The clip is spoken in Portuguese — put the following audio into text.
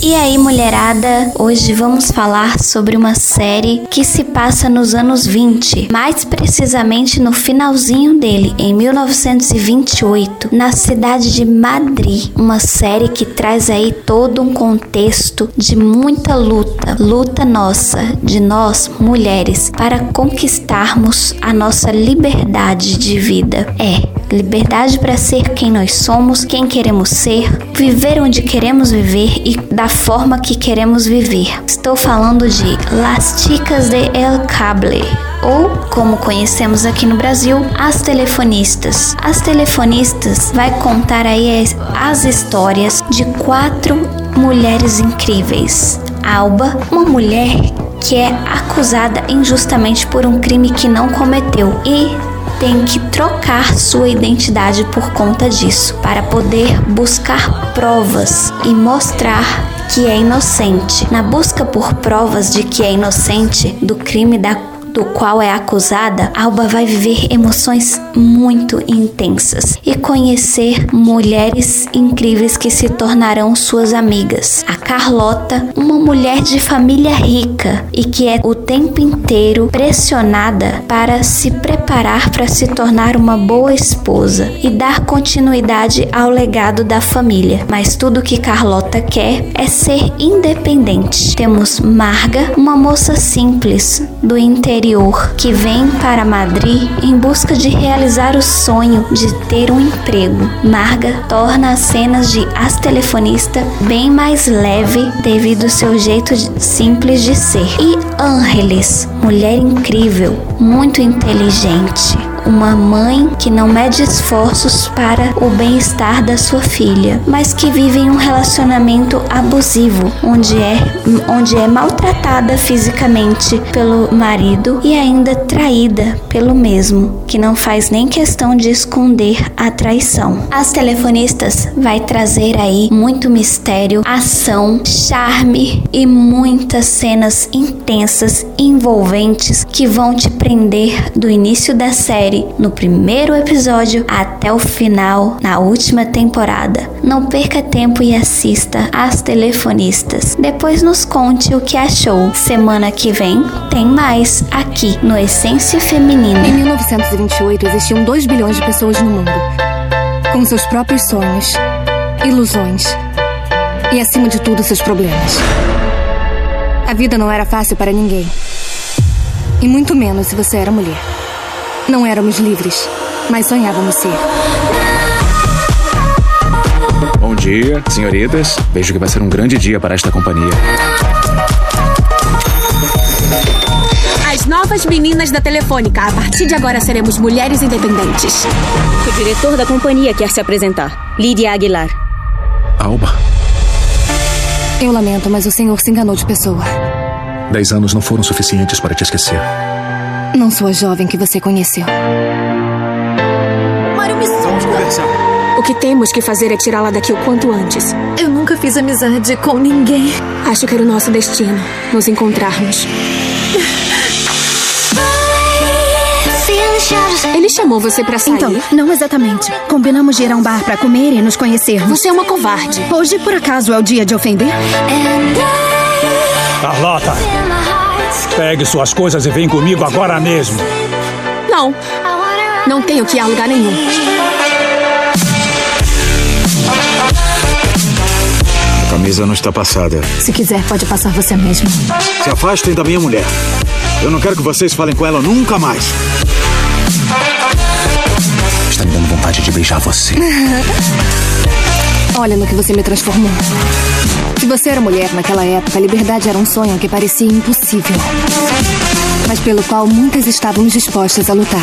E aí, mulherada, hoje vamos falar sobre uma série que se passa nos anos 20, mais precisamente no finalzinho dele, em 1928, na cidade de Madrid. Uma série que traz aí todo um contexto de muita luta, luta nossa, de nós mulheres, para conquistarmos a nossa liberdade de vida. É, liberdade para ser quem nós somos, quem queremos ser, viver onde queremos viver e da forma que queremos viver. Estou falando de Las Chicas de El Cable, ou como conhecemos aqui no Brasil, as telefonistas. As telefonistas vai contar aí as histórias de quatro mulheres incríveis. Alba, uma mulher que é acusada injustamente por um crime que não cometeu e tem que trocar sua identidade por conta disso, para poder buscar provas e mostrar que é inocente. Na busca por provas de que é inocente do crime da do qual é acusada, Alba vai viver emoções muito intensas e conhecer mulheres incríveis que se tornarão suas amigas. A Carlota, uma mulher de família rica e que é o tempo inteiro pressionada para se preparar para se tornar uma boa esposa e dar continuidade ao legado da família. Mas tudo que Carlota quer é ser independente. Temos Marga, uma moça simples do interior que vem para Madrid em busca de realizar o sonho de ter um emprego. Marga torna as cenas de As Telefonista bem mais leve devido ao seu jeito simples de ser. E Ángeles, mulher incrível, muito inteligente uma mãe que não mede esforços para o bem-estar da sua filha, mas que vive em um relacionamento abusivo, onde é, onde é maltratada fisicamente pelo marido e ainda traída pelo mesmo, que não faz nem questão de esconder a traição. As telefonistas vai trazer aí muito mistério, ação, charme e muitas cenas intensas, envolventes que vão te prender do início da série série no primeiro episódio até o final na última temporada. Não perca tempo e assista As Telefonistas. Depois nos conte o que achou. Semana que vem tem mais aqui no Essência Feminina. Em 1928 existiam 2 bilhões de pessoas no mundo, com seus próprios sonhos, ilusões e, acima de tudo, seus problemas. A vida não era fácil para ninguém. E muito menos se você era mulher. Não éramos livres, mas sonhávamos ser. Bom dia, senhoritas. Vejo que vai ser um grande dia para esta companhia. As novas meninas da Telefônica. A partir de agora seremos mulheres independentes. O diretor da companhia quer se apresentar. Lídia Aguilar. Alba. Eu lamento, mas o senhor se enganou de pessoa. Dez anos não foram suficientes para te esquecer. Não sou a jovem que você conheceu. Mário, me solta. O que temos que fazer é tirá-la daqui o quanto antes. Eu nunca fiz amizade com ninguém. Acho que era o nosso destino nos encontrarmos. Ele chamou você para sair? Então, não exatamente. Combinamos de ir a um bar para comer e nos conhecermos. Você é uma covarde. Hoje, por acaso, é o dia de ofender? Carlota! Pegue suas coisas e vem comigo agora mesmo. Não. Não tenho que ir a lugar nenhum. A camisa não está passada. Se quiser, pode passar você mesmo. Se afastem da minha mulher. Eu não quero que vocês falem com ela nunca mais. Está me dando vontade de beijar você. Olha no que você me transformou. Se você era mulher naquela época, a liberdade era um sonho que parecia impossível, mas pelo qual muitas estávamos dispostas a lutar.